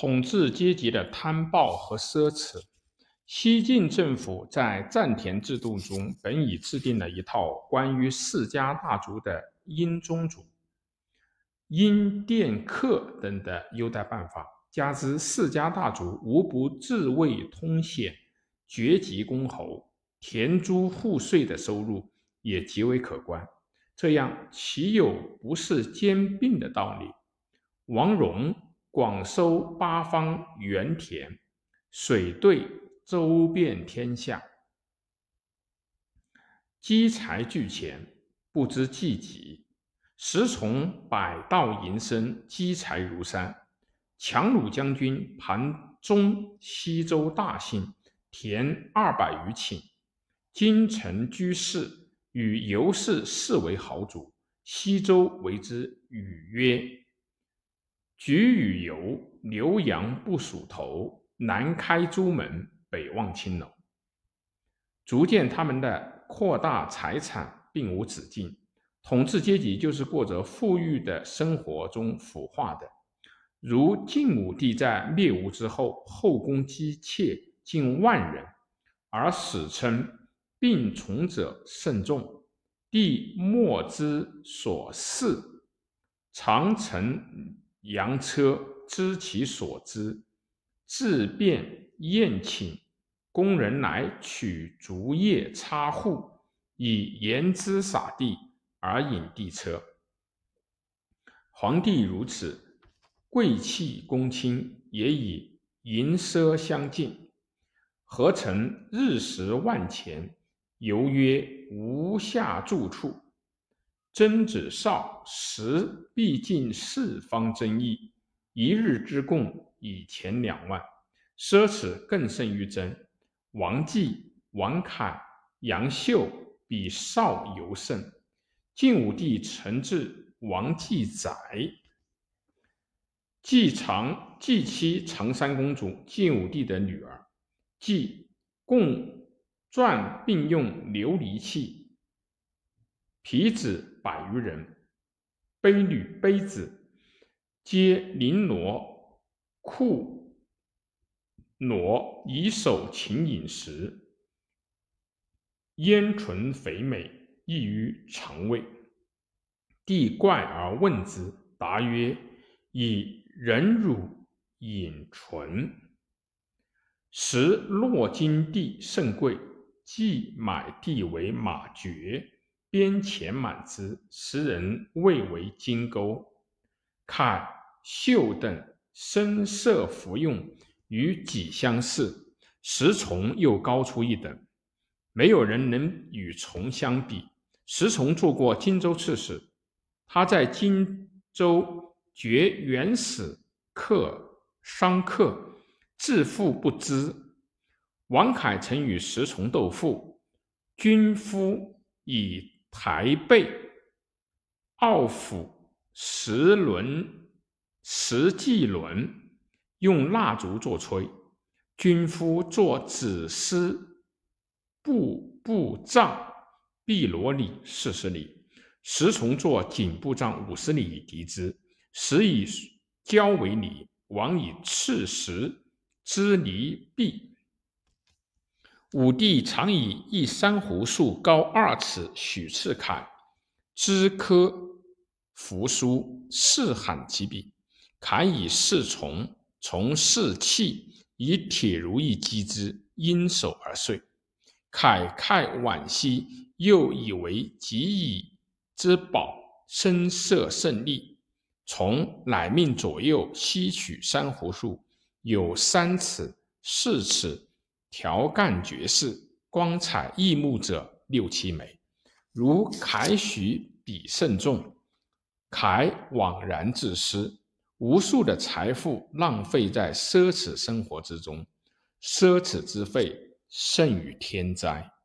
统治阶级的贪暴和奢侈。西晋政府在占田制度中本已制定了一套关于世家大族的殷宗主、殷佃客等的优待办法，加之世家大族无不自卫通显、爵级公侯，田租户税的收入也极为可观。这样岂有不是兼并的道理？王戎广收八方原田，水兑。周遍天下，积财聚钱，不知济己。时从百道营生，积财如山。强弩将军盘中西周大姓，田二百余顷。京城居士与游氏视为豪族，西周为之语曰：“举与游，牛羊不属头，南开朱门。”北望青楼，逐渐他们的扩大财产并无止境。统治阶级就是过着富裕的生活中腐化的。如晋武帝在灭吴之后，后宫姬妾近万人，而史称病从者甚众，帝莫之所事，常乘羊车知其所知，自便。宴请工人来取竹叶插户，以盐汁撒地而引地车。皇帝如此，贵戚公卿也以银奢相敬，何曾日食万钱，犹曰无下住处。曾子少时必尽四方争议，一日之贡以钱两万。奢侈更甚于曾。王继、王侃、杨秀比少尤甚。晋武帝承制王继宰，继长继妻长山公主，晋武帝的女儿。继共撰并用琉璃器，皮子百余人，卑女卑子，皆绫罗裤。挪以手勤饮食，烟醇肥美，易于肠胃。帝怪而问之，答曰：“以忍辱饮唇。”时洛金地甚贵，即买地为马爵，边钱满之，时人谓为金钩。看秀等深色服用。与己相似，石崇又高出一等，没有人能与崇相比。石崇做过荆州刺史，他在荆州绝原始客商客，自负不知。王凯曾与石崇斗富，军夫以台背傲斧十轮十骑轮。用蜡烛作吹，军夫作子丝步步杖，碧罗里四十里，石崇作颈步杖五十里以敌之。石以交为礼，王以赤石之离壁。武帝常以一珊瑚树高二尺许赐凯，枝柯扶疏，四罕其笔。凯以侍从。从士器以铁如意击之，因手而碎。慨慨惋惜，又以为己以之宝声色胜利。从乃命左右吸取珊瑚树，有三尺、四尺，条干绝世，光彩异目者六七枚。如凯许比甚重，凯枉然自失。无数的财富浪费在奢侈生活之中，奢侈之费甚于天灾。